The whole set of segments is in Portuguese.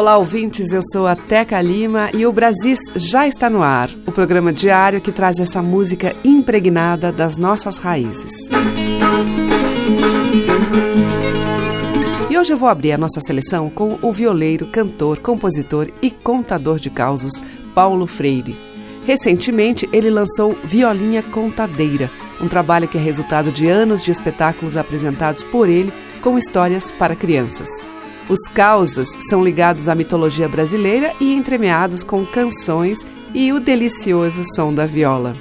Olá, ouvintes. Eu sou a Teca Lima e o Brasis já está no ar. O programa diário que traz essa música impregnada das nossas raízes. E hoje eu vou abrir a nossa seleção com o violeiro, cantor, compositor e contador de causos Paulo Freire. Recentemente, ele lançou Violinha Contadeira, um trabalho que é resultado de anos de espetáculos apresentados por ele com histórias para crianças. Os causos são ligados à mitologia brasileira e entremeados com canções e o delicioso som da viola.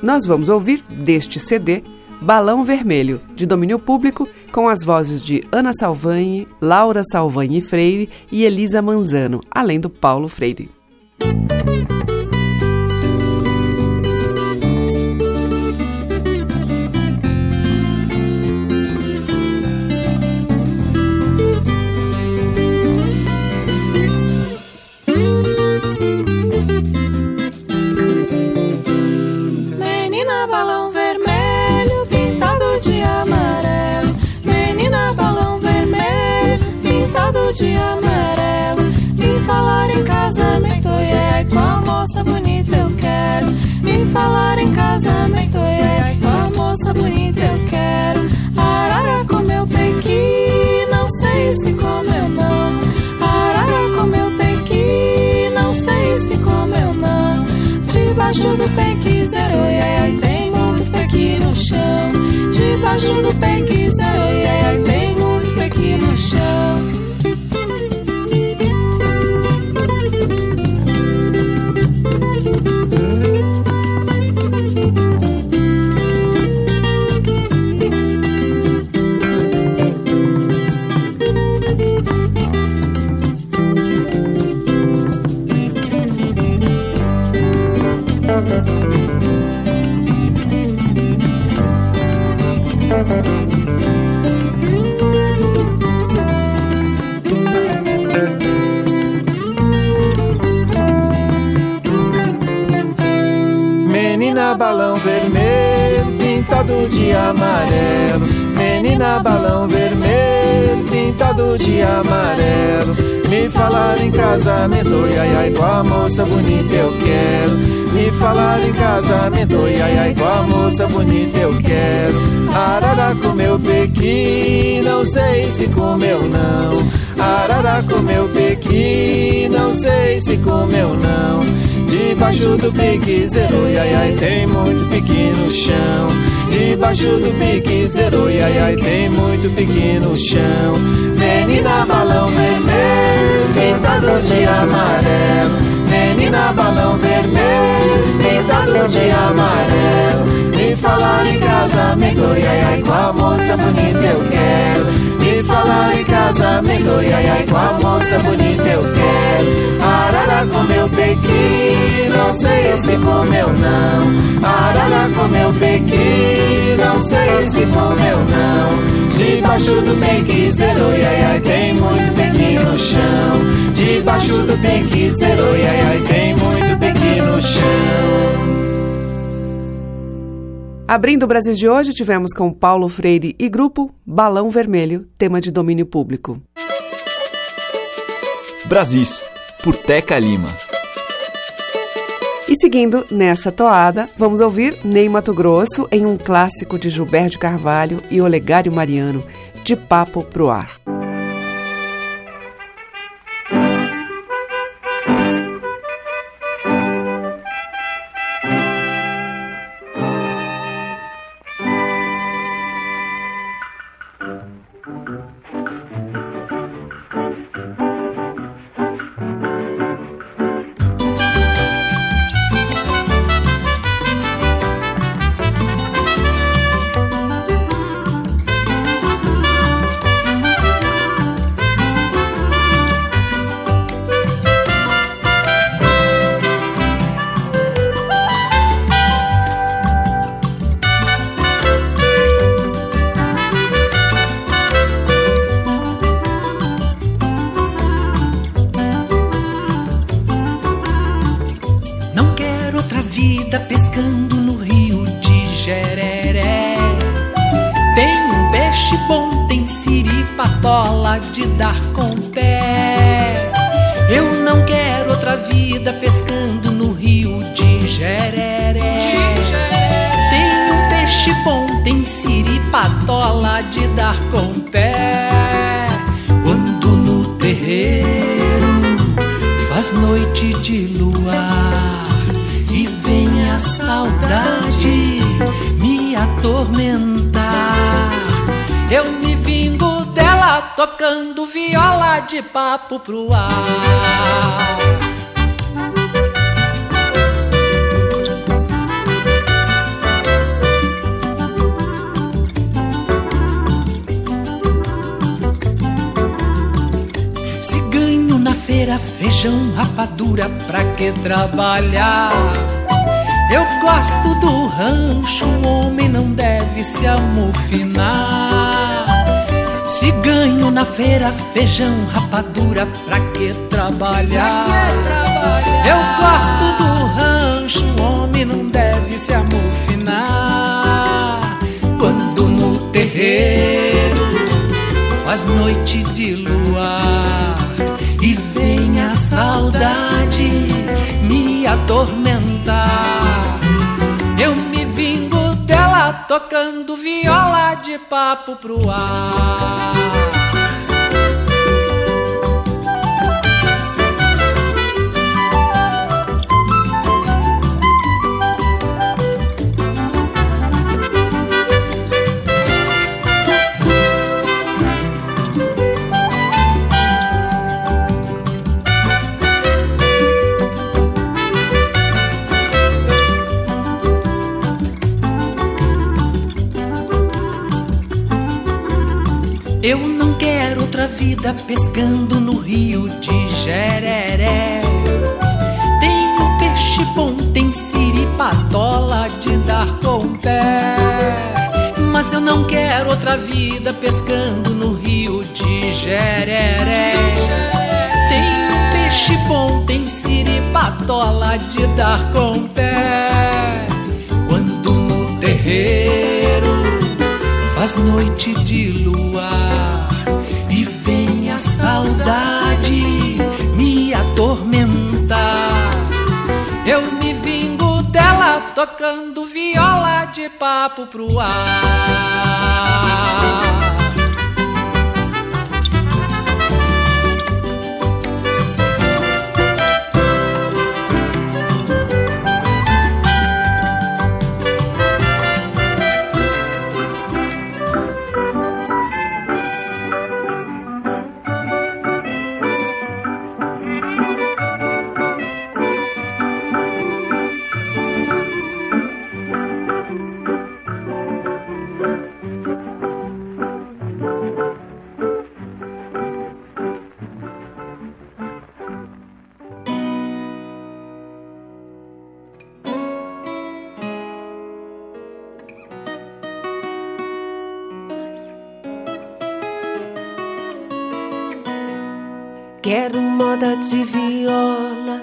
Nós vamos ouvir deste CD Balão Vermelho, de domínio público, com as vozes de Ana Salvani, Laura Salvani Freire e Elisa Manzano, além do Paulo Freire. de baixo do pé quiser. De amarelo. Me falar em casamento, ai ai, com a moça bonita eu quero. Me falar em casamento, ai ai, com a moça bonita eu quero. Arara comeu pequi, não sei se comeu não. Arara comeu pequi, não sei se comeu não. Debaixo do pique zero, ai ai, tem muito pique no chão. Debaixo do pique zero, ai ai, tem muito pique no chão. Menina balão vermelho, pintado de amarelo. Menina balão vermelho, pintado de amarelo. Me falar em casamento, ai ai, com a moça bonita eu quero. Me falar em casamento, ai ai, com a moça bonita eu quero. Arara comeu pequi, não sei se comeu não. Arara comeu pequi, não sei se comeu não. Debaixo do pequi zero, ai ai, tem muito pequi no chão. Debaixo do pequi zero, ai ai, tem muito pequi no chão. Abrindo o Brasil de hoje, tivemos com Paulo Freire e grupo Balão Vermelho, tema de domínio público. Brasis, por Teca Lima. E seguindo nessa toada, vamos ouvir Ney Mato Grosso em um clássico de Gilberto Carvalho e Olegário Mariano, De Papo Pro Ar. Siripatola de dar com o pé. Quando no terreiro faz noite de luar e vem a saudade me atormentar. Eu me vingo dela tocando viola de papo pro ar. Feijão, rapadura, pra que trabalhar? Eu gosto do rancho, o homem não deve se amofinar. Se ganho na feira feijão, rapadura, pra que trabalhar? Eu gosto do rancho, o homem não deve se amofinar. Quando no terreiro faz noite de luar vem a saudade me atormentar. Eu me vingo dela tocando viola de papo pro ar. Eu não quero outra vida pescando no rio de Jereré. Um peixe bom, tem siripatola de dar com pé. Mas eu não quero outra vida pescando no rio de Jereré. Um peixe bom, tem siripatola de dar com pé. Quando no terreiro faz noite de luar tocando viola de papo pro ar. Quero moda de viola,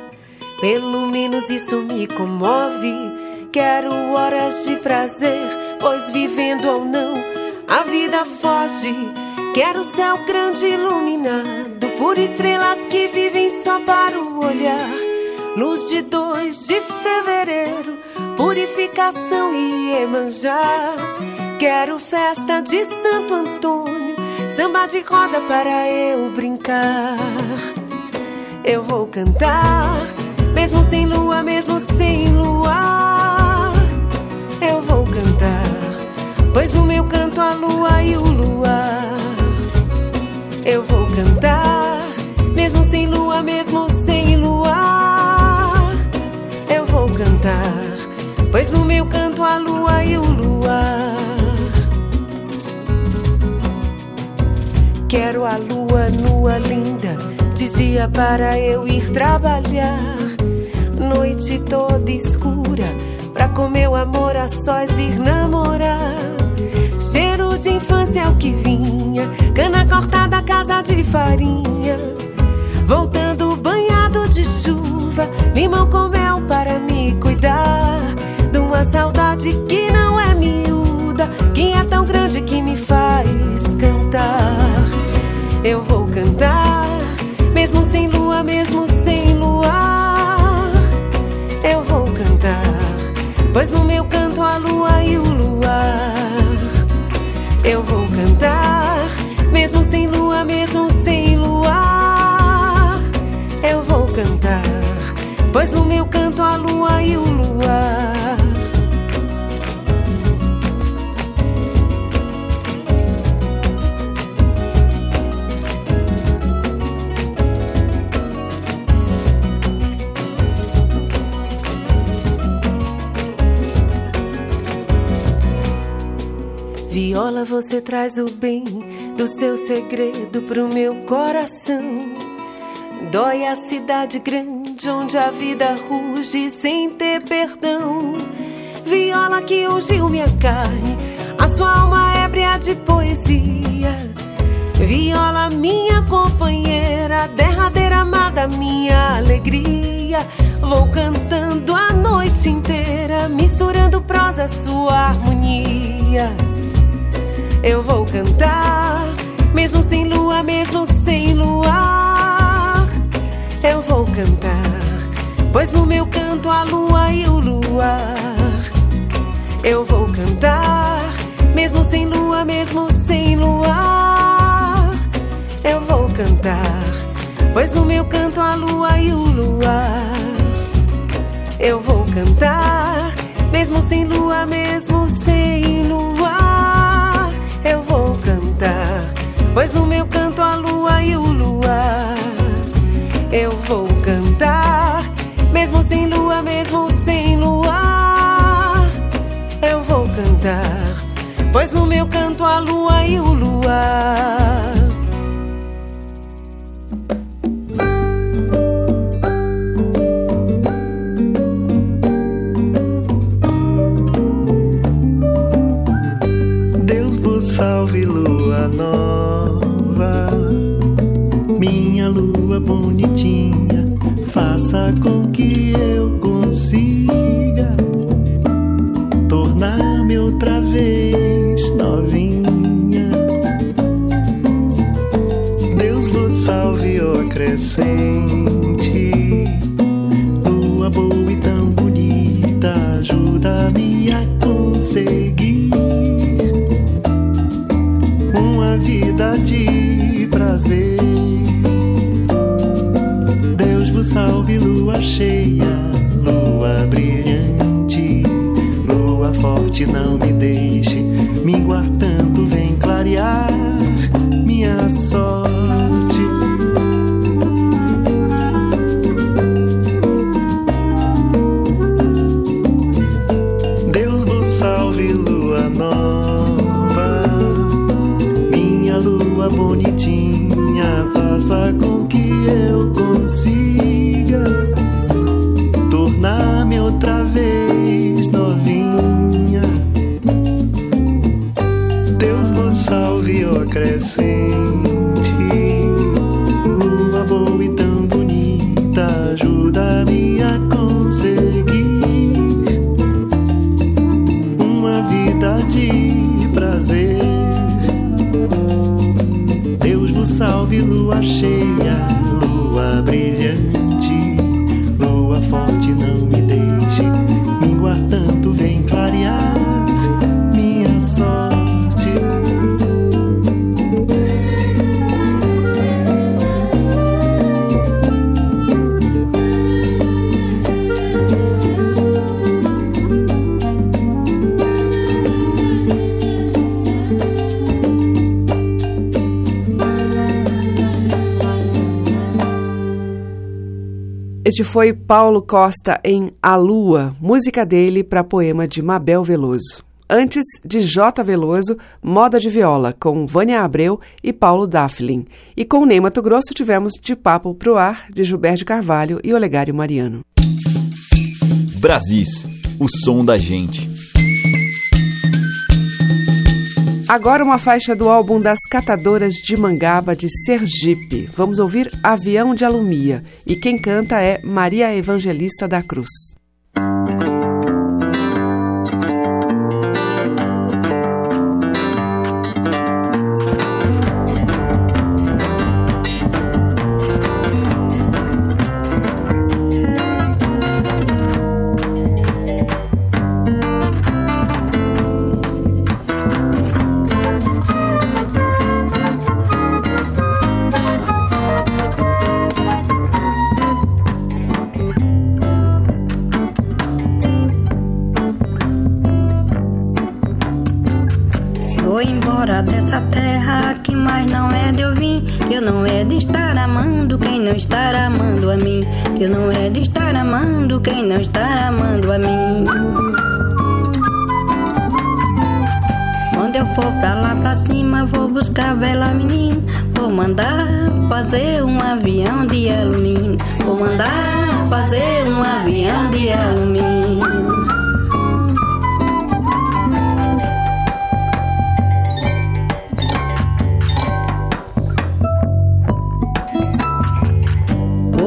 pelo menos isso me comove. Quero horas de prazer, pois vivendo ou não, a vida foge. Quero céu grande iluminado por estrelas que vivem só para o olhar. Luz de 2 de fevereiro, purificação e Emanjá. Quero festa de Santo Antônio, samba de roda para eu brincar. Eu vou cantar, mesmo sem lua, mesmo sem luar. Eu vou cantar, pois no meu canto a lua e o luar. Eu vou cantar, mesmo sem lua, mesmo sem luar. Eu vou cantar, pois no meu canto a lua e o luar. Quero a lua nua linda, de dia para eu ir trabalhar. Noite toda escura, pra com meu amor a sós ir namorar. Cheiro de infância é o que vinha, cana cortada, casa de farinha. Voltando banhado de chuva, limão com mel para me cuidar. De uma saudade que não é miúda, que é tão grande que me faz cantar. Eu vou cantar, mesmo sem lua, mesmo sem luar. Eu vou cantar, pois no meu canto a lua e o luar. Eu vou cantar, mesmo sem lua, mesmo sem luar. Eu vou cantar, pois no meu canto a lua e o luar. Viola, você traz o bem do seu segredo pro meu coração. Dói a cidade grande onde a vida ruge sem ter perdão. Viola que ungiu minha carne, a sua alma ébria de poesia. Viola, minha companheira, derradeira amada, minha alegria. Vou cantando a noite inteira, misturando prosa, sua harmonia. Eu vou cantar, mesmo sem lua, mesmo sem luar. Eu vou cantar, pois no meu canto a lua e o luar. Eu vou cantar, mesmo sem lua, mesmo sem luar. Eu vou cantar, pois no meu canto a lua e o luar. Eu vou cantar, mesmo sem lua, mesmo sem luar. Eu vou cantar, pois no meu canto a lua e o luar. Eu vou cantar, mesmo sem lua, mesmo sem luar. Eu vou cantar, pois no meu canto a lua e o luar. Salve, lua nova, minha lua bonitinha, faça com que eu consiga tornar-me outra vez novinha. Deus vos salve, ó crescente, lua boa e tão bonita, ajuda-me a conseguir vida de prazer. Deus vos salve, lua cheia, lua brilhante, lua forte, não me deixe minguar tanto, crescente, lua boa e tão bonita, ajuda-me a conseguir uma vida de prazer. Deus vos salve, lua cheia, lua brilhante, lua forte, não Este foi Paulo Costa em A Lua, música dele para poema de Mabel Veloso. Antes, de J. Veloso, Moda de Viola, com Vânia Abreu e Paulo Dafflin. E com Ney Mato Grosso tivemos De Papo Pro Ar, de Gilberto Carvalho e Olegário Mariano. Brasis, o som da gente. Agora uma faixa do álbum das Catadoras de Mangaba de Sergipe. Vamos ouvir Avião de Alumia. E quem canta é Maria Evangelista da Cruz.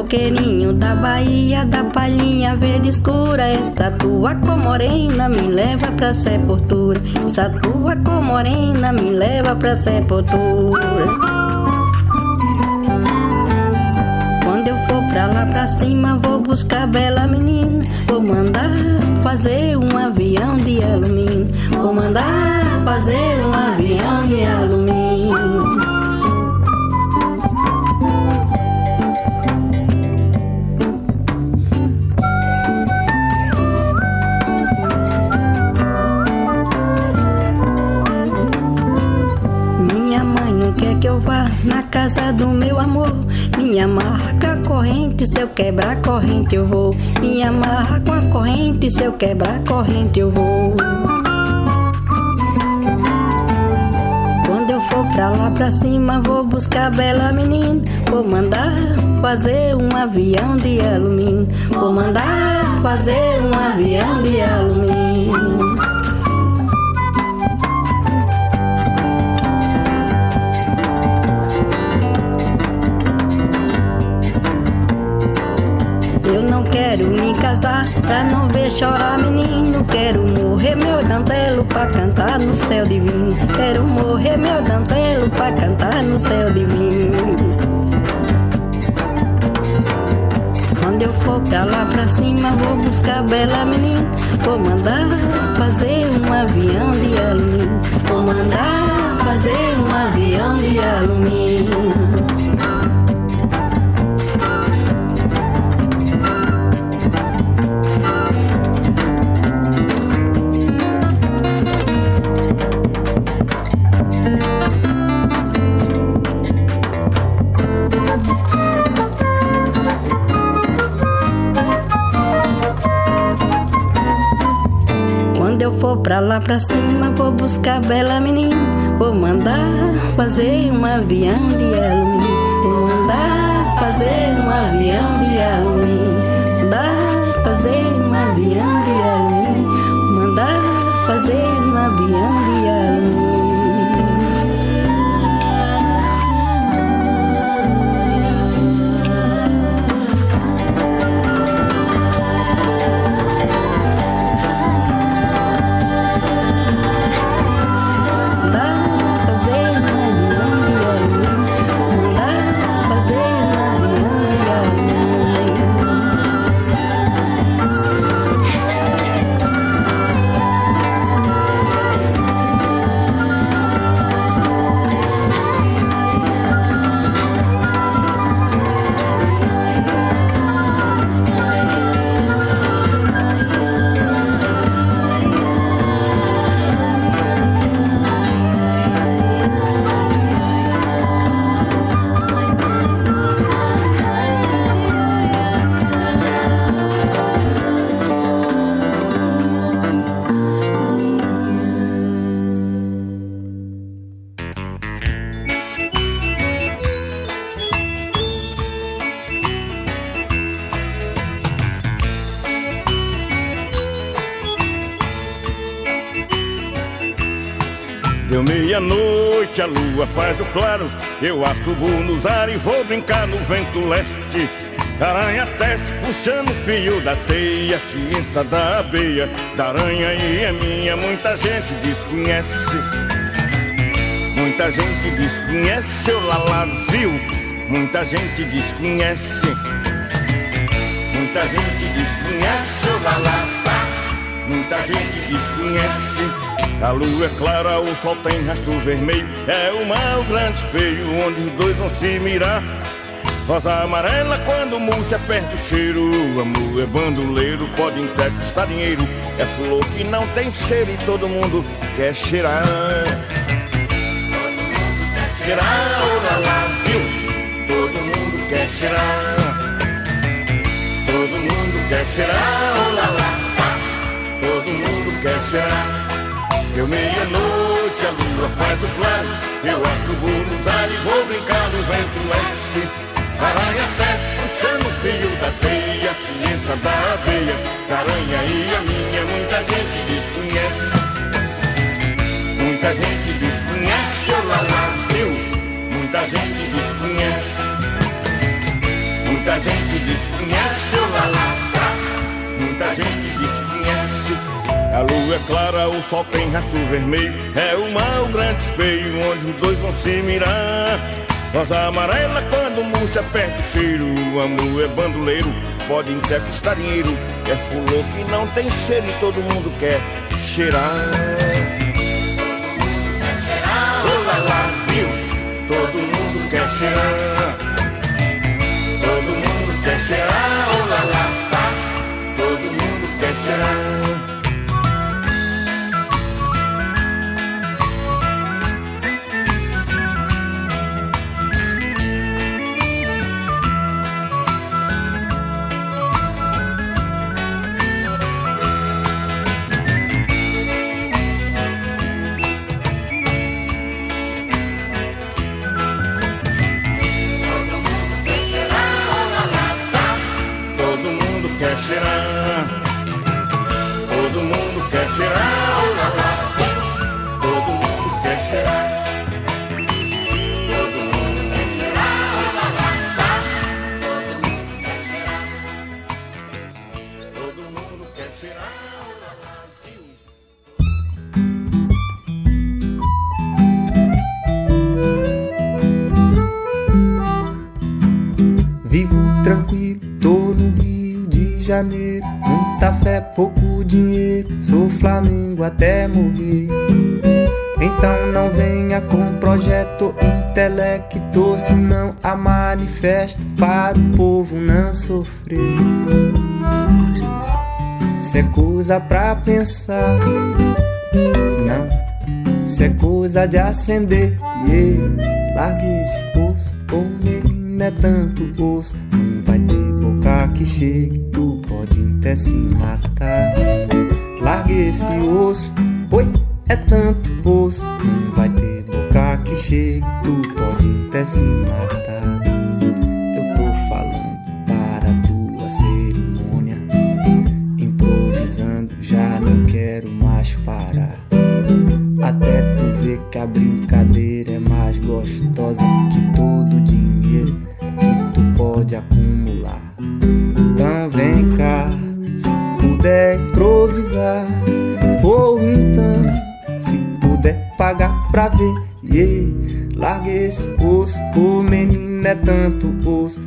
Coqueirinho da Bahia, da palhinha verde escura, estatua com morena me leva pra sepultura. Estatua com morena me leva pra sepultura. Pra lá pra cima vou buscar bela menina. Vou mandar fazer um avião de alumínio. Vou mandar fazer um avião de alumínio. Vá na casa do meu amor. Minha marca corrente, se eu quebrar corrente eu vou. Me amarra com a corrente, se eu quebrar corrente eu vou. Quando eu for pra lá pra cima, vou buscar bela menina. Vou mandar fazer um avião de alumínio. Vou mandar fazer um avião de alumínio. Quero me casar pra não ver chorar menino. Quero morrer meu dantelo pra cantar no céu divino. Quero morrer meu dantelo pra cantar no céu divino. Quando eu for pra lá pra cima, vou buscar bela menina. Vou mandar fazer um avião de alumínio. Vou mandar fazer um avião de alumínio. Lá pra cima, vou buscar bela menina. Vou mandar fazer um avião de alumínio. Vou mandar fazer um avião de alumínio. Meia-noite a lua faz o claro. Eu assubo nos ar e vou brincar no vento leste. Aranha teste puxando o fio da teia Ciência da abeia, da aranha e é minha Muita gente desconhece. Muita gente desconhece o viu. Muita gente desconhece. Muita gente desconhece o Lala Muita gente desconhece a lua é clara, o sol tem rastro vermelho. É o mar o grande espelho onde os dois vão se mirar. Rosa amarela quando murcha perde o cheiro. Amor é bandoleiro, pode conquistar dinheiro. É flor que não tem cheiro e todo mundo quer cheirar. cheirar, olá lá, viu? Todo mundo quer cheirar. Todo mundo quer cheirar, olá lá, tá? Todo mundo quer cheirar. Deu meia-noite, a lua faz o claro. Eu assumo nos ares e vou brincar no vento leste. Aranha festa, puxando o fio da teia, ciência da abeia. Caranha e a minha, muita gente desconhece. Muita gente desconhece, olá lá, viu? Muita gente desconhece. Muita gente desconhece, olá lá, tá? Muita gente. A lua é clara, o sol tem rastro vermelho. É o mar, o grande espelho, onde os dois vão se mirar. Rosa amarela quando murcha perto o cheiro. O amor é bandoleiro, pode até custar dinheiro. É fulô que não tem cheiro e todo mundo quer cheirar. Olá lá, viu? Todo mundo quer cheirar. Coisa pra pensar, não. Cê é coisa de acender, yeah. Largue esse osso, ô menino é tanto a brincadeira é mais gostosa que todo o dinheiro que tu pode acumular. Então vem cá, se puder improvisar, ou então, se puder pagar pra ver. Yeah. Larga esse osso, o menino é tanto osso.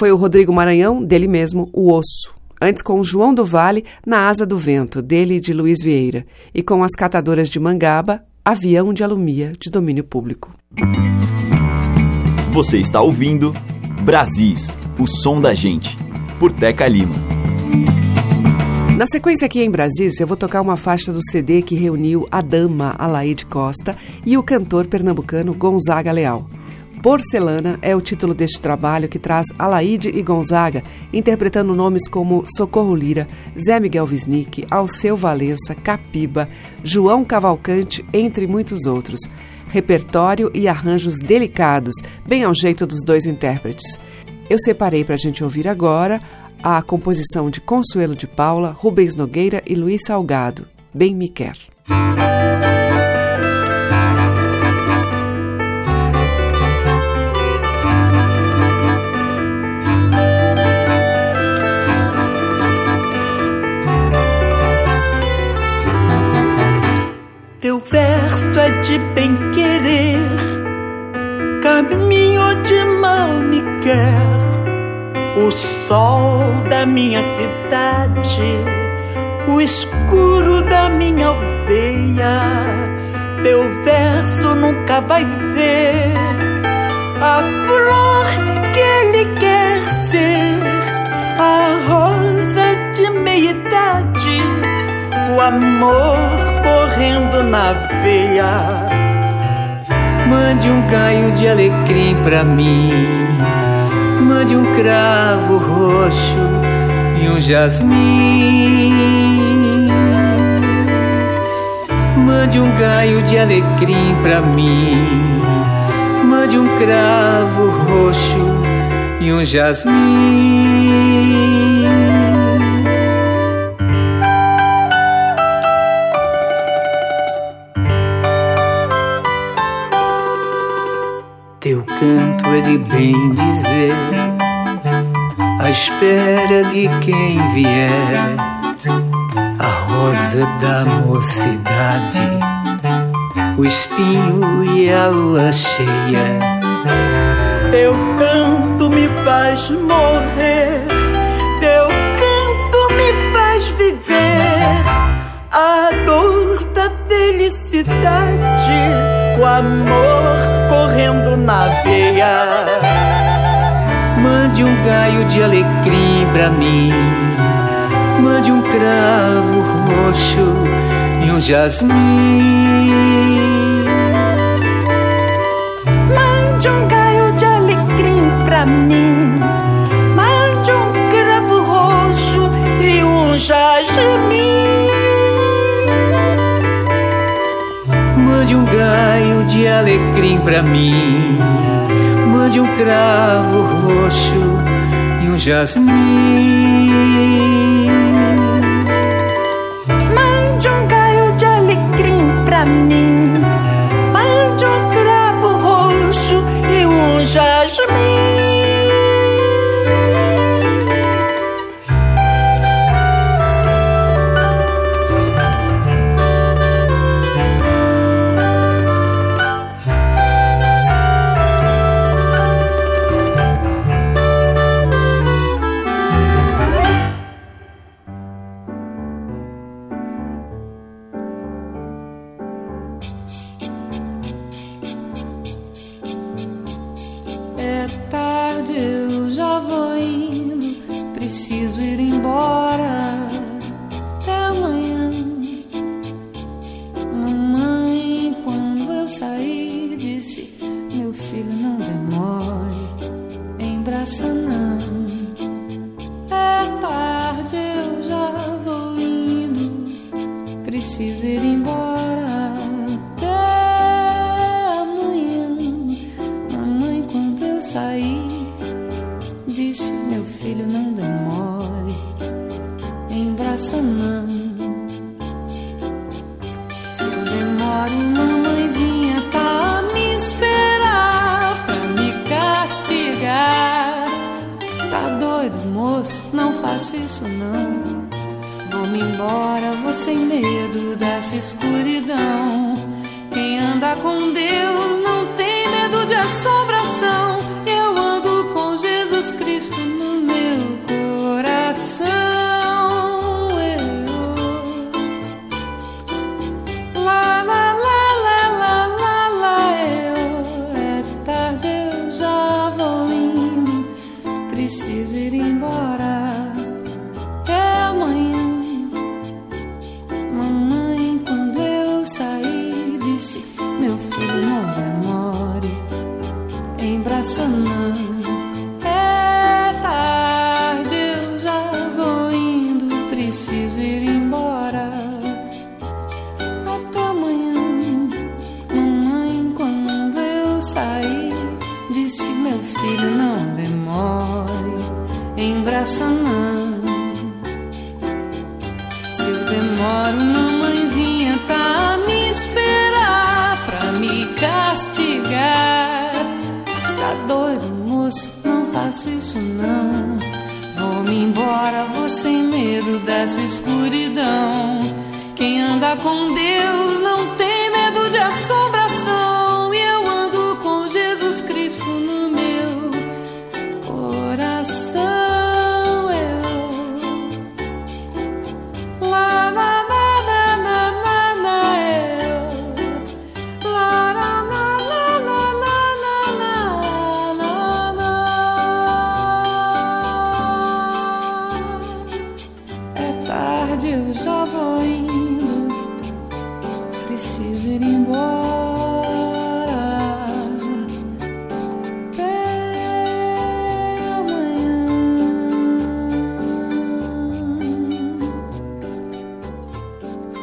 Foi o Rodrigo Maranhão, dele mesmo, O Osso. Antes com o João do Vale, Na Asa do Vento, dele e de Luiz Vieira. E com as catadoras de Mangaba, Avião de Alumia, de domínio público. Você está ouvindo Brasis, o som da gente, por Teca Lima. Na sequência aqui em Brasis, eu vou tocar uma faixa do CD que reuniu a dama Alaide Costa e o cantor pernambucano Gonzaga Leal. Porcelana é o título deste trabalho que traz Alaide e Gonzaga, interpretando nomes como Socorro Lira, Zé Miguel Wisnik, Alceu Valença, Capiba, João Cavalcante, entre muitos outros. Repertório e arranjos delicados, bem ao jeito dos dois intérpretes. Eu separei para a gente ouvir agora a composição de Consuelo de Paula, Rubens Nogueira e Luiz Salgado, Bem Me Quer. Teu verso é de bem querer, caminho de mal me quer. O sol da minha cidade, o escuro da minha aldeia. Teu verso nunca vai ver a flor que ele quer ser, a rosa de meia idade, o amor correndo na veia. Mande um gaio de alecrim pra mim. Mande um cravo roxo e um jasmim. Mande um gaio de alecrim pra mim. Mande um cravo roxo e um jasmim. De bem dizer, à espera de quem vier, a rosa da mocidade, o espinho e a lua cheia. Teu canto me faz morrer, teu canto me faz viver, a dor da felicidade, o amor correndo na veia. Mande um gaio de alecrim pra mim. Mande um cravo roxo e um jasmim. Mande um gaio de alecrim pra mim. Mande um cravo roxo e um jasmim. Mande um gaio de alecrim pra mim. Mande um cravo roxo e um jasmim. Mande um gaio de alecrim pra mim.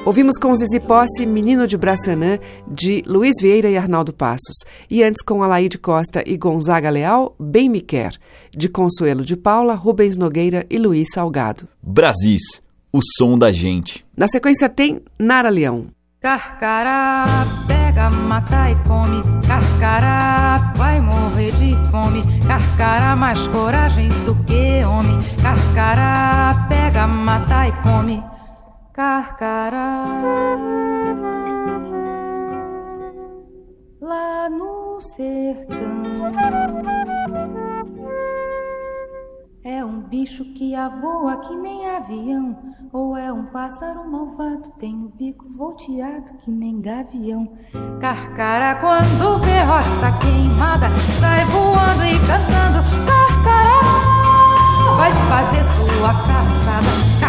Ouvimos com Zizi Posse, Menino de Braçanã, de Luiz Vieira e Arnaldo Passos. E antes com Alaide Costa e Gonzaga Leal, Bem Me Quer, de Consuelo de Paula, Rubens Nogueira e Luiz Salgado. Brasis, o som da gente. Na sequência tem Nara Leão. Carcará, pega, mata e come. Carcará, vai morrer de fome. Carcará, mais coragem do que homem. Carcará, pega, mata e come. Carcará. Lá no sertão. É um bicho que avoa que nem avião, ou é um pássaro malvado, tem o bico volteado que nem gavião. Carcara quando vê roça queimada, sai voando e cantando. Carcará vai fazer sua caçada.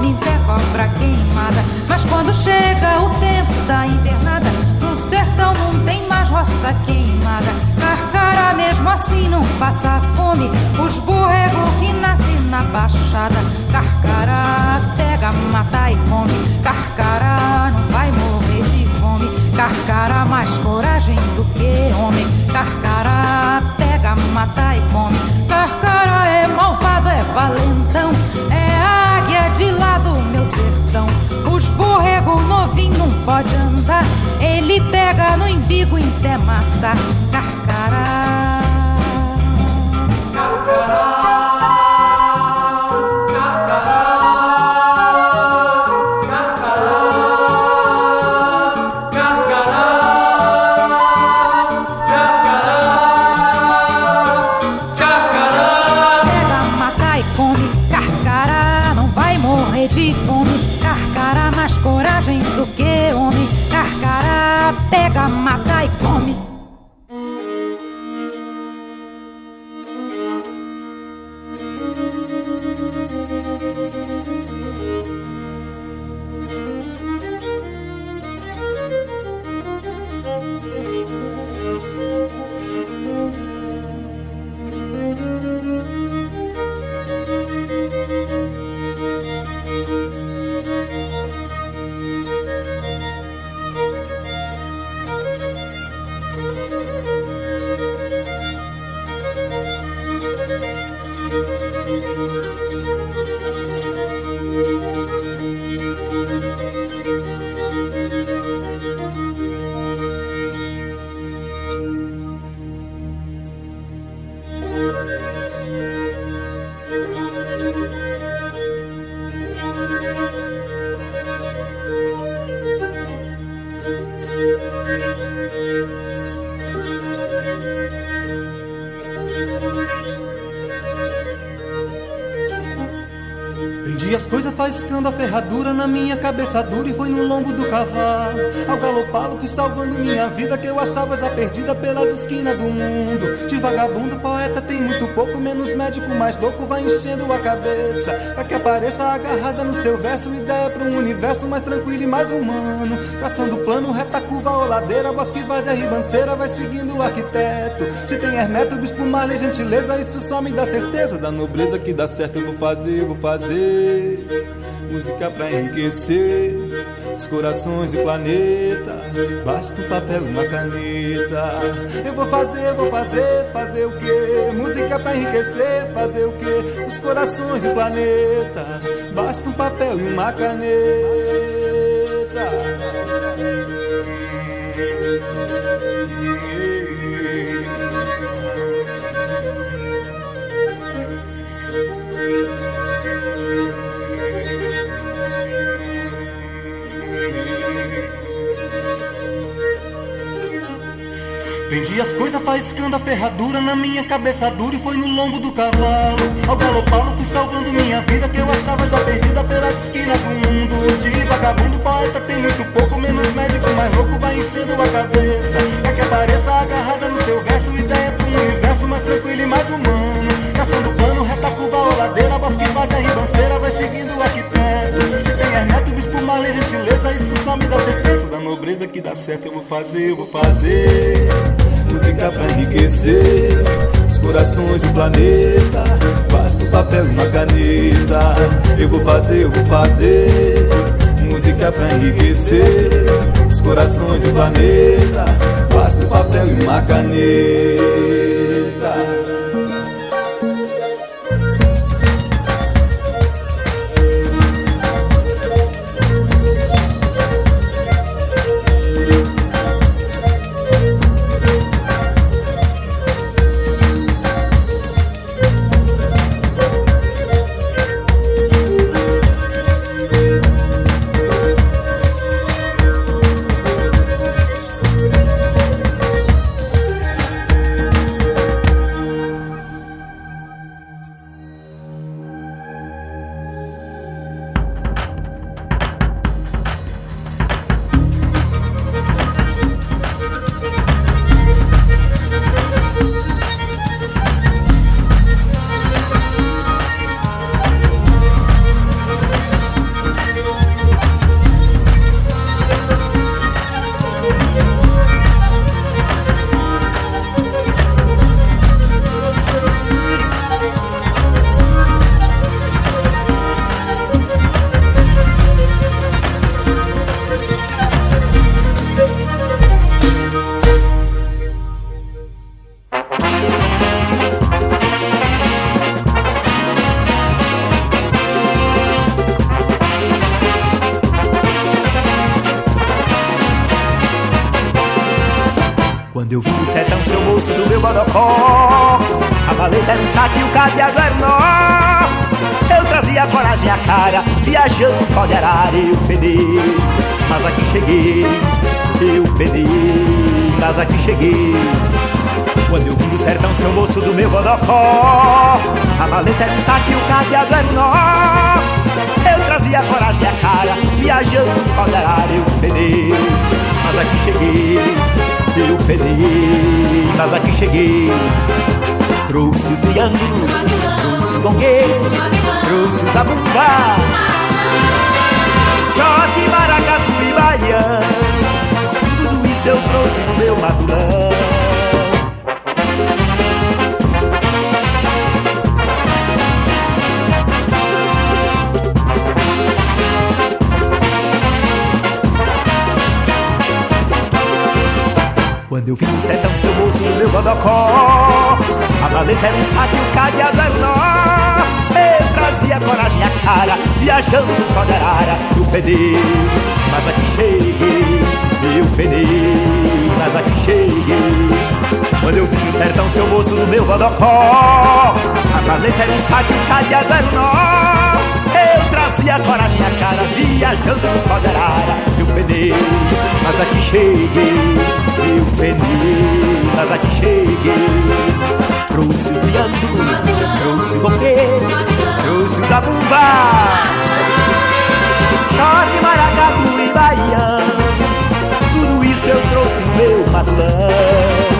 Carcara Zé cobra queimada, mas quando chega o tempo da invernada, no sertão não tem mais roça queimada. Carcara mesmo assim não passa fome, os borregos que nascem na baixada. Carcará pega, mata e come. Carcará não vai morrer de fome. Carcará mais coragem do que homem. Carcará pega, mata e come. Carcará é malvado, é valentão. De lá do meu sertão. Os borregos novinho não pode andar. Ele pega no embigo e até mata. Carcará. Pega, Coisas faiscando a ferradura na minha cabeça dura e foi no lombo do cavalo. Ao galopá-lo fui salvando minha vida que eu achava já perdida pelas esquinas do mundo. De vagabundo, poeta tem muito pouco, menos médico, mais louco vai enchendo a cabeça. Pra que apareça agarrada no seu verso, ideia pra um universo mais tranquilo e mais humano. Traçando plano, reta curva ou ladeira, bosque vai e ribanceira, vai seguindo o arquiteto. Se tem hermeto, bispo, e gentileza, isso só me dá certeza da nobreza que dá certo. Eu vou fazer, eu vou fazer música pra enriquecer os corações e o planeta. Basta um papel e uma caneta. Eu vou fazer, vou fazer, fazer o quê? Música pra enriquecer, fazer o quê? Os corações e o planeta. Basta um papel e uma caneta. Vendi as coisas faiscando a ferradura na minha cabeça dura e foi no lombo do cavalo. Ao galopá-lo fui salvando minha vida que eu achava já perdida pelas esquinas do mundo. De vagabundo, poeta tem muito pouco, menos médico, mais louco vai enchendo a cabeça. Pra que apareça agarrada no seu verso, ideia pro universo mais tranquilo e mais humano. Caçando plano, reta curva ou ladeira, bosque vai a ribanceira, vai seguindo o arquiteto. Se tem hermeto, bispo, mal e gentileza, isso só me dá certeza da nobreza que dá certo. Eu vou fazer, eu vou fazer música pra enriquecer os corações do planeta. Basta um papel e uma caneta. Eu vou fazer, eu vou fazer música pra enriquecer os corações do planeta. Basta um papel e uma caneta. seu moço do meu rodocó. A maleta era um saco, calhado era um nó. Eu trazia agora a minha cara Viajando no pau da arara Eu mas aqui cheguei Eu pneu, mas aqui cheguei. Trouxe o triângulo, trouxe o você Trouxe o zabumba Chore, maracatu e Bahia. Tudo isso eu trouxe no meu matulão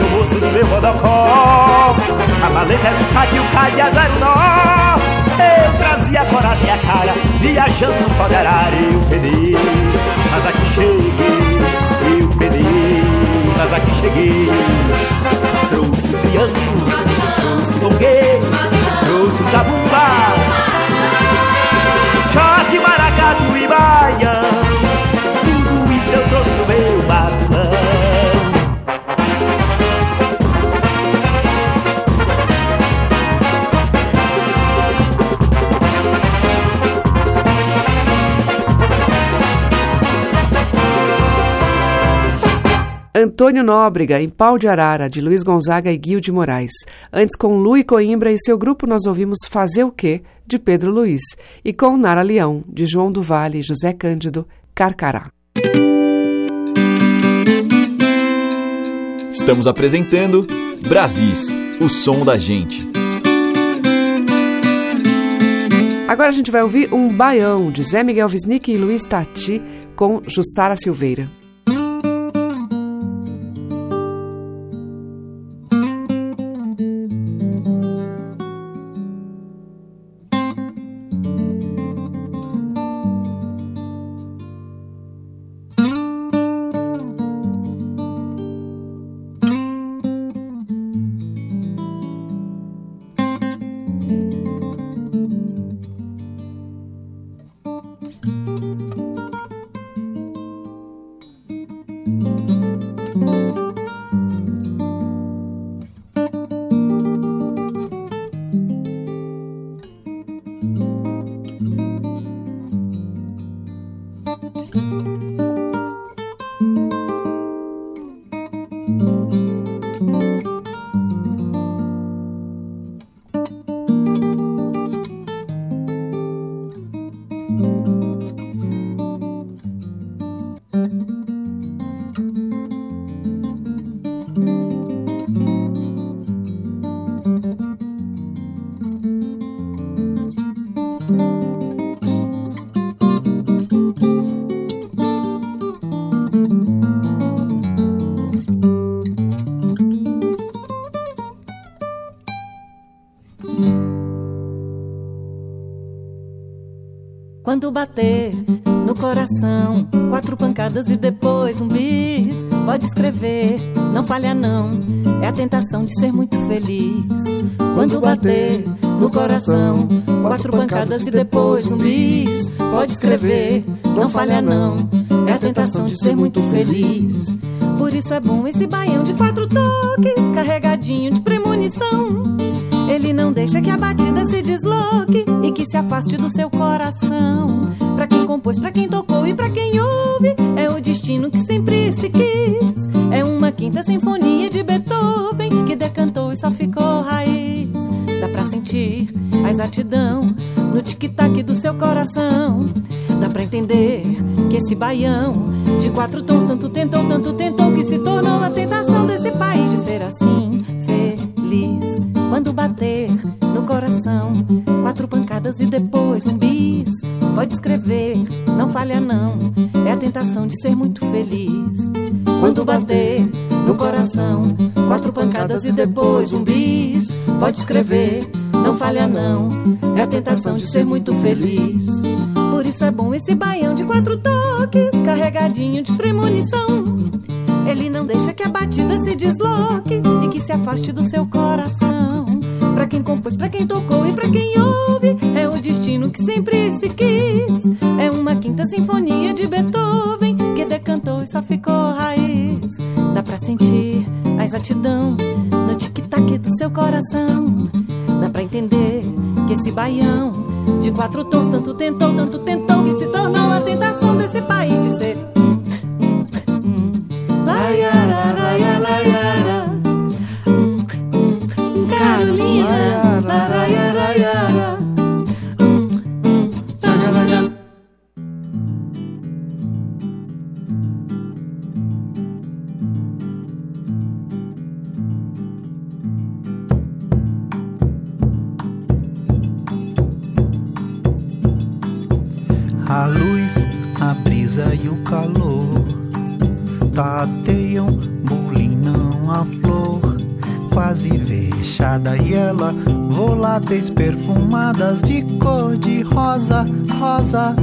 seu moço no meu bodocó A maleta era um o cadeado era um nó. Eu trazia coragem a cara Viajando no poderário eu pedi Mas aqui cheguei, eu pedi Mas aqui cheguei. Trouxe o triângulo, trouxe o tonguê Trouxe o zabumba Choque, maracatu e baião Antônio Nóbrega, em Pau de Arara, de Luiz Gonzaga e Guil de Moraes. Antes, com Lui Coimbra e seu grupo, nós ouvimos Fazer o Quê, de Pedro Luiz. E com Nara Leão, de João do Vale e José Cândido, Carcará. Estamos apresentando Brasis, o som da gente. Agora a gente vai ouvir um baião de Zé Miguel Wisnik e Luiz Tati com Jussara Silveira. Quando bater no coração, quatro pancadas e depois um bis. Pode escrever, não falha não. É a tentação de ser muito feliz. Quando bater no coração, quatro pancadas e depois um bis. Pode escrever, não falha não. É a tentação de ser muito feliz. Por isso é bom esse baião de quatro toques, carregadinho de premonição. Ele não deixa que a batida se desloque e que se afaste do seu coração. Pra quem compôs, pra quem tocou e pra quem ouve, é o destino que sempre se quis. É uma quinta sinfonia de Beethoven que decantou e só ficou raiz. Sentir a exatidão no tic-tac do seu coração. Dá pra entender que esse baião de quatro tons tanto tentou, tanto tentou que se tornou a tentação desse país de ser assim feliz. Quando bater no coração, quatro pancadas e depois um bis. Pode escrever, não falha não. É a tentação de ser muito feliz. Quando bater no coração, quatro pancadas e depois um bis. Pode escrever, não falha não. É a tentação de ser muito feliz. Por isso é bom esse baião de quatro toques, carregadinho de premonição. Ele não deixa que a batida se desloque e que se afaste do seu coração. Pra quem compôs, pra quem tocou e pra quem ouve, é o destino que sempre se quis. É uma quinta sinfonia de Beethoven que decantou e só ficou raiz. Dá pra sentir a exatidão no tic-tac do seu coração. Dá pra entender que esse baião de quatro tons tanto tentou, tanto tentou que se tornou a tentação desse país de ser. Laiara, laiara. Tateiam, bulinam a flor, quase fechada e ela voláteis perfumadas de cor de rosa, rosa.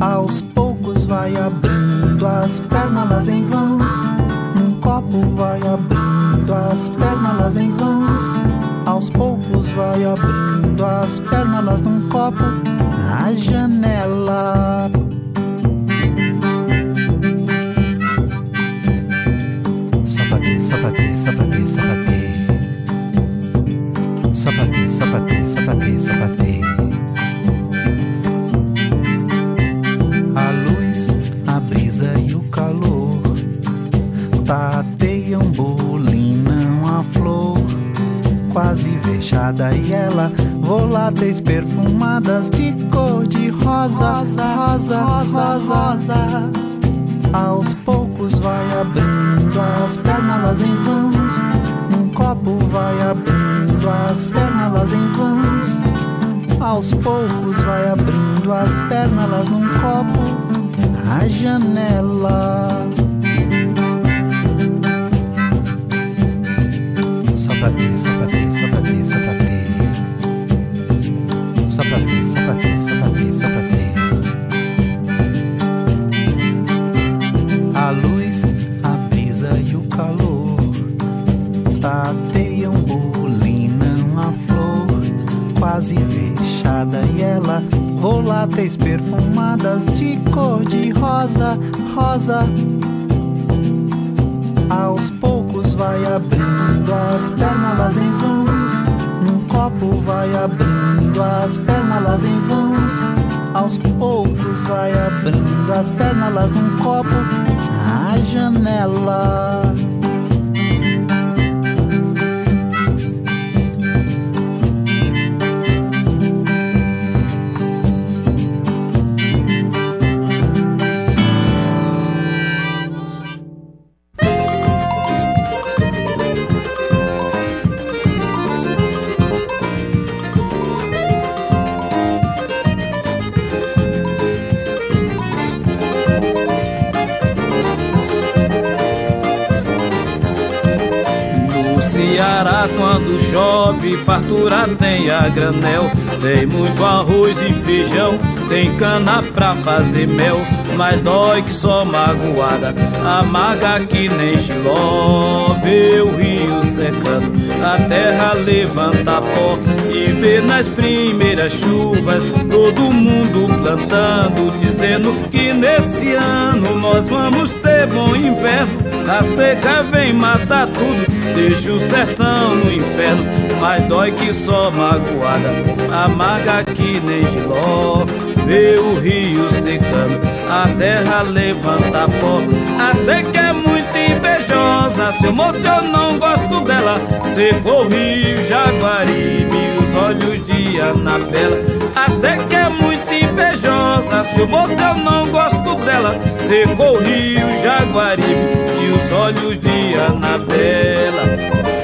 Aos poucos vai abrindo as pernas em vãos, num copo vai abrindo as pernas em vãos. Aos poucos vai abrindo as pernas num copo na janela. Sapate, sapate, sapate. Sapate, sapate, sapate, sapate. A luz, a brisa e o calor tateiam, bolinam a flor quase fechada e ela voláteis perfumadas de cor de rosa, rosa, rosa, rosa. Aos poucos vai abrindo as pernas em vãos, num copo vai abrindo as pernas em vãos. Aos poucos vai abrindo as pernas num copo na janela. Voláteis perfumadas de cor de rosa, rosa. Aos poucos vai abrindo as pernas em vãos, num copo vai abrindo as pernas em vãos. Aos poucos vai abrindo as pernas num copo na janela. Fartura tem a granel. Tem muito arroz e feijão, tem cana pra fazer mel. Mas dói que só magoada, amarga que nem giló. Vê o rio secando, a terra levanta pó. E vê nas primeiras chuvas, todo mundo plantando, dizendo que nesse ano nós vamos ter bom inverno. A seca vem matar tudo, deixa o sertão no inferno. Mas dói que só magoada, amarga que nem giló. Vê o rio secando, a terra levanta pó. A seca é muito invejosa, seu moço eu não gosto dela. Secou o rio Jaguaribe, os olhos de Anabela. A seca é muito invejosa, seu moço eu não gosto dela. Secou o rio Jaguaribe e os olhos de Anabela.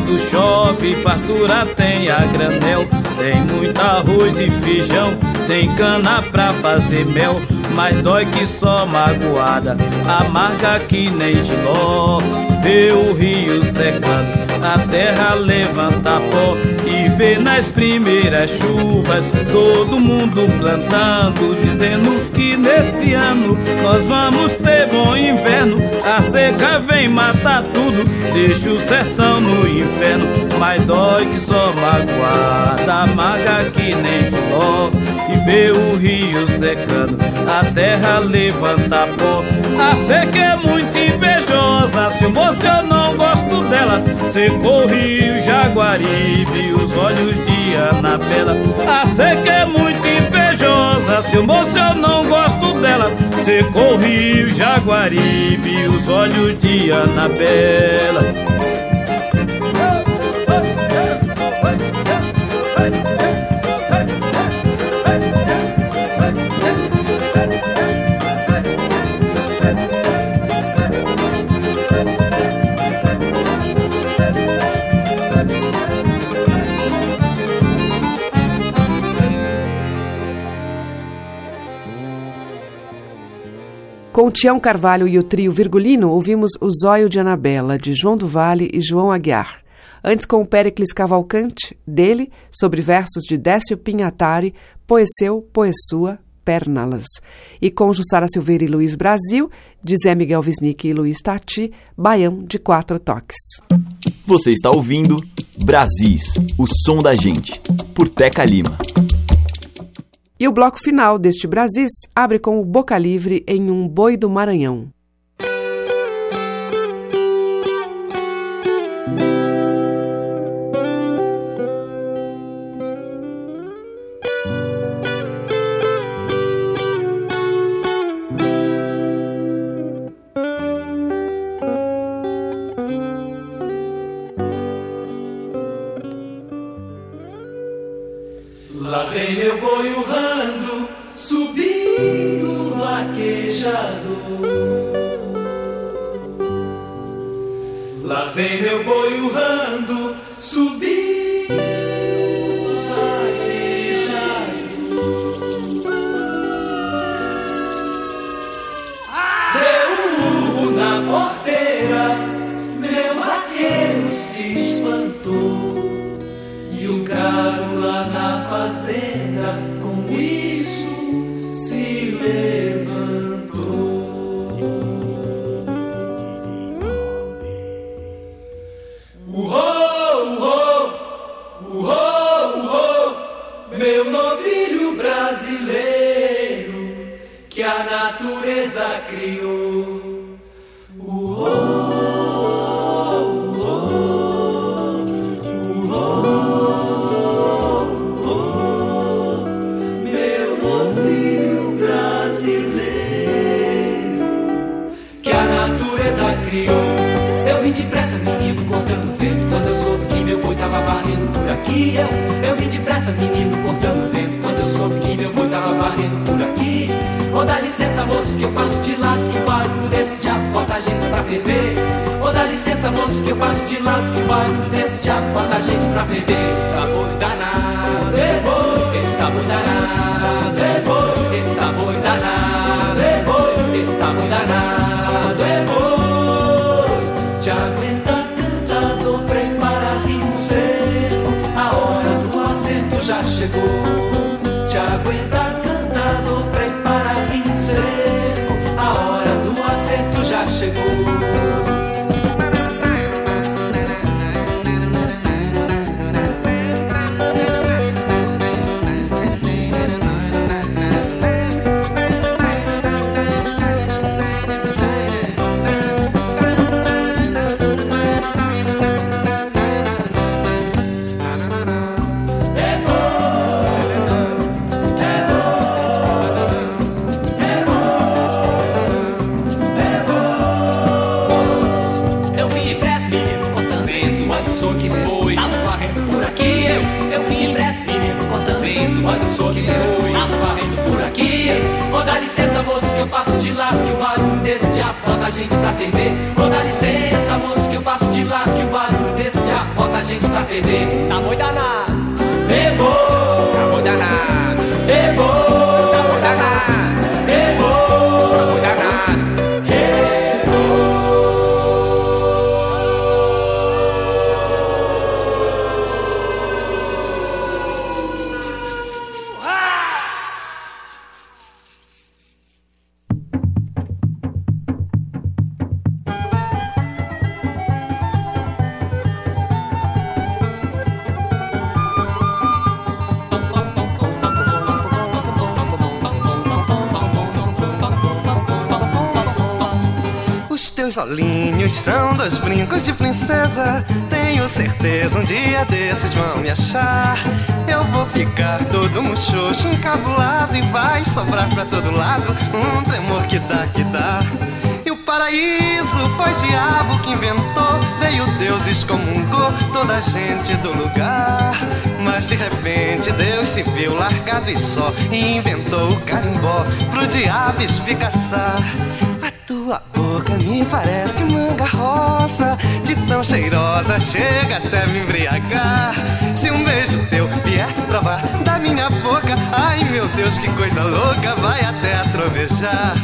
Quando chove, fartura tem a granel. Tem muito arroz e feijão, tem cana pra fazer mel. Mas dói que só magoada, amarga que nem giló. Vê o rio secando, a terra levanta pó. Nas primeiras chuvas, todo mundo plantando, dizendo que nesse ano nós vamos ter bom inverno. A seca vem matar tudo, deixa o sertão no inferno. Mas dói que só magoada, amarga que nem giló. E vê o rio secando, a terra levanta pó. A seca é muito invejosa, se o moço eu não gosto dela. Secou o rio Jaguaribe, os olhos de Anabela. A seca é muito invejosa, se o moço eu não gosto dela. Secou o rio Jaguaribe, os olhos de Anabela. Com o Tião Carvalho e o trio Virgulino, ouvimos O Zóio de Anabela, de João do Vale e João Aguiar. Antes, com o Péricles Cavalcante, dele, sobre versos de Décio Pinhatari, Poeceu, Poessua, Pernalas. E com Jussara Silveira e Luiz Brasil, de Zé Miguel Wisnik e Luiz Tati, Baião de Quatro Toques. Você está ouvindo Brasis, o som da gente, por Teca Lima. E o bloco final deste Brasis abre com o Boca Livre em Um Boi do Maranhão. São dois brincos de princesa. Tenho certeza um dia desses vão me achar. Eu vou ficar todo muxoxo, encabulado. E vai sobrar pra todo lado um tremor que dá, que dá. E o paraíso foi diabo que inventou. Veio Deus excomungou toda a gente do lugar. Mas de repente Deus se viu largado e só. E inventou o carimbó pro diabo espicaçar mim parece manga rosa De tão cheirosa chega até me embriagar. Se um beijo teu vier provar da minha boca Ai meu Deus, que coisa louca, vai até trovejar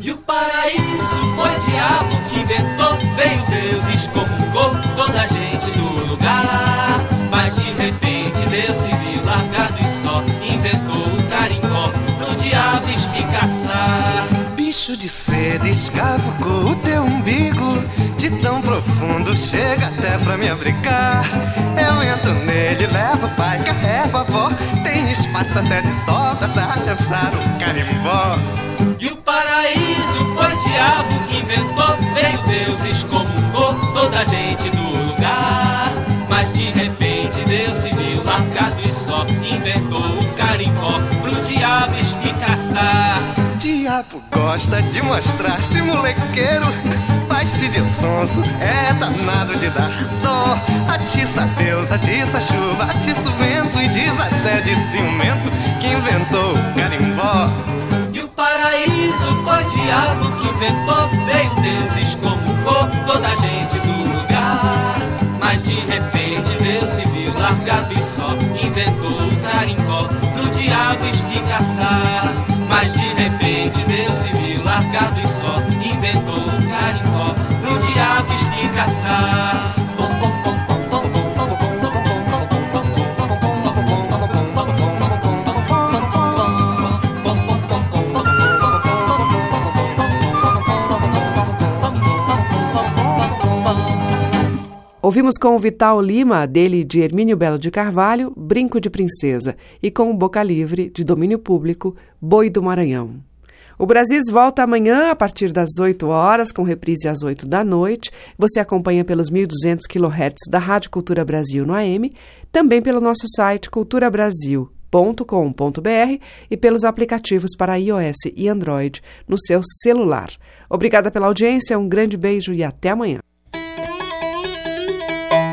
E o paraíso foi o diabo que inventou Veio Deus, e excomungou toda a gente do lugar. Mas de repente Deus se viu largado e só Inventou o carimbó pro diabo espicaçar bicho de seda escavocou o tão profundo chega até pra me abrigar. Eu entro nele, levo pai, carrego a avó. Tem espaço até de sobra pra dançar o carimbó. E o paraíso foi o diabo que inventou Gosta de mostrar-se molequeiro. Faz-se de sonso, é danado de dar dó. Atiça Deus, atiça chuva, atiça o vento E diz até de ciumento que inventou o carimbó E o paraíso foi diabo que inventou Veio Deus, excomungou toda a gente do lugar. Mas de repente Deus se viu largado e só Inventou o carimbó pro diabo espicaçar Mas de repente Deus se viu largado e só Inventou o carimbó pro diabo espicaçar Ouvimos com o Vital Lima, dele de Hermínio Belo de Carvalho, Brinco de Princesa, e com o Boca Livre, de domínio público, Boi do Maranhão. O Brasis volta amanhã a partir das 8 horas, com reprise às 8 da noite. Você acompanha pelos 1.200 kHz da Rádio Cultura Brasil no AM, também pelo nosso site culturabrasil.com.br e pelos aplicativos para iOS e Android no seu celular. Obrigada pela audiência, um grande beijo e até amanhã.